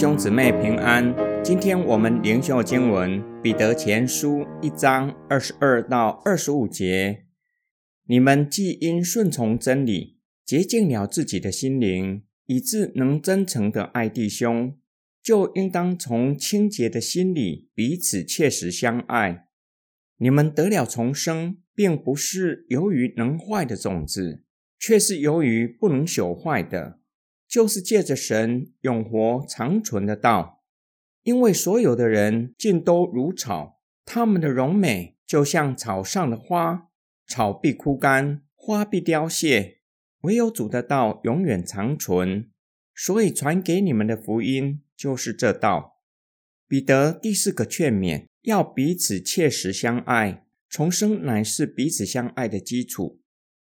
兄姊妹平安。今天我们灵修经文《彼得前书》一章二十二到二十五节：你们既因顺从真理，洁净了自己的心灵，以致能真诚的爱弟兄，就应当从清洁的心里彼此切实相爱。你们得了重生，并不是由于能坏的种子，却是由于不能朽坏的。就是借着神永活长存的道，因为所有的人尽都如草，他们的荣美就像草上的花，草必枯干，花必凋谢，唯有主的道永远长存。所以传给你们的福音就是这道。彼得第四个劝勉，要彼此切实相爱，重生乃是彼此相爱的基础。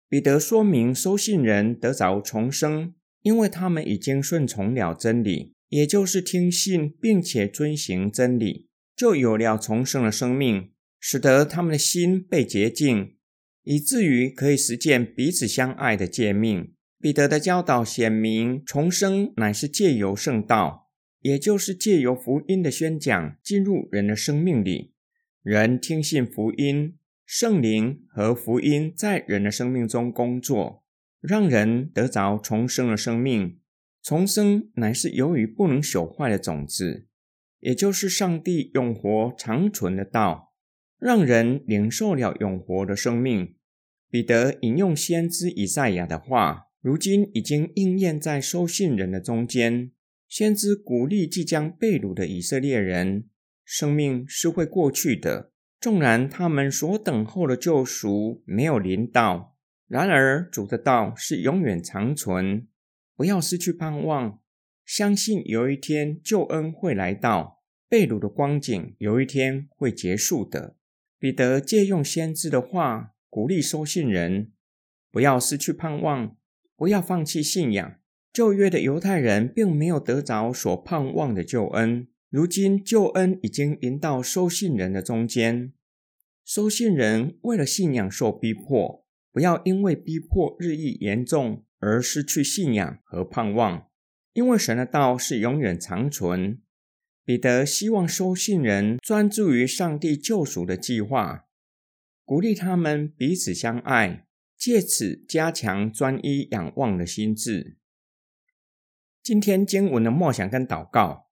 彼得说明收信人得着重生。因为他们已经顺从了真理，也就是听信并且遵行真理，就有了重生的生命，使得他们的心被洁净，以至于可以实践彼此相爱的诫命。彼得的教导显明，重生乃是借由圣道，也就是借由福音的宣讲进入人的生命里，人听信福音，圣灵和福音在人的生命中工作。让人得着重生的生命，重生乃是由于不能朽坏的种子，也就是上帝永活长存的道，让人领受了永活的生命。彼得引用先知以赛亚的话，如今已经应验在收信人的中间。先知鼓励即将被掳的以色列人，生命是会过去的，纵然他们所等候的救赎没有临到。然而，主的道是永远长存，不要失去盼望，相信有一天救恩会来到，被掳的光景有一天会结束的。彼得借用先知的话，鼓励收信人，不要失去盼望，不要放弃信仰。旧约的犹太人并没有得着所盼望的救恩，如今救恩已经临到收信人的中间，收信人为了信仰受逼迫。不要因为逼迫日益严重而失去信仰和盼望，因为神的道是永远长存。彼得希望收信人专注于上帝救赎的计划，鼓励他们彼此相爱，借此加强专一仰望的心智。今天经文的默想跟祷告：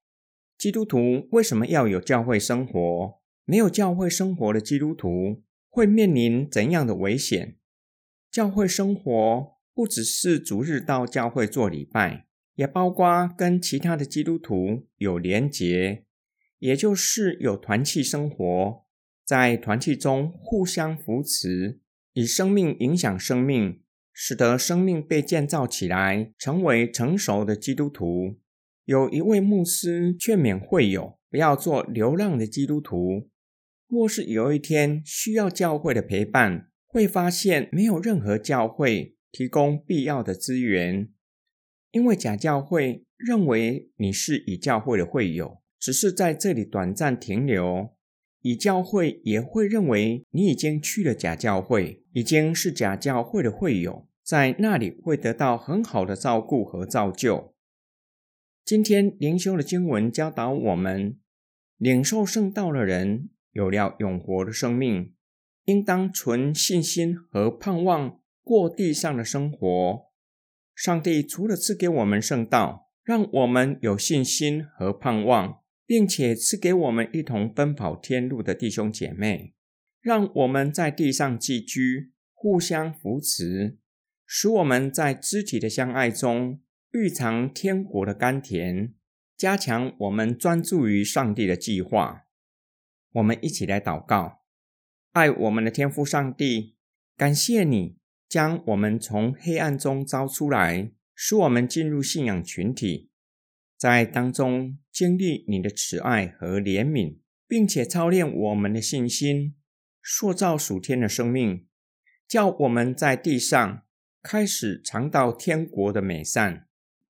基督徒为什么要有教会生活？没有教会生活的基督徒会面临怎样的危险？教会生活不只是逐日到教会做礼拜，也包括跟其他的基督徒有连结，也就是有团契生活，在团契中互相扶持，以生命影响生命，使得生命被建造起来，成为成熟的基督徒。有一位牧师劝勉会友不要做流浪的基督徒，若是有一天需要教会的陪伴。会发现没有任何教会提供必要的资源，因为假教会认为你是以教会的会友，只是在这里短暂停留；以教会也会认为你已经去了假教会，已经是假教会的会友，在那里会得到很好的照顾和造就。今天灵修的经文教导我们，领受圣道的人有了永活的生命。应当存信心和盼望过地上的生活。上帝除了赐给我们圣道，让我们有信心和盼望，并且赐给我们一同奔跑天路的弟兄姐妹，让我们在地上寄居，互相扶持，使我们在肢体的相爱中蕴藏天国的甘甜，加强我们专注于上帝的计划。我们一起来祷告。爱我们的天父上帝，感谢你将我们从黑暗中招出来，使我们进入信仰群体，在当中经历你的慈爱和怜悯，并且操练我们的信心，塑造属天的生命，叫我们在地上开始尝到天国的美善，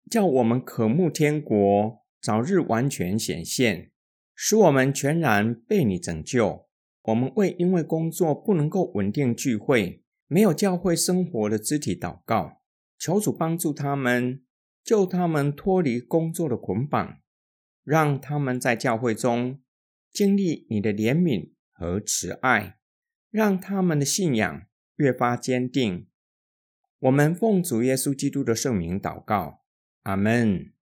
叫我们渴慕天国早日完全显现，使我们全然被你拯救。我们为因为工作不能够稳定聚会、没有教会生活的肢体祷告，求主帮助他们，救他们脱离工作的捆绑，让他们在教会中经历你的怜悯和慈爱，让他们的信仰越发坚定。我们奉主耶稣基督的圣名祷告，阿门。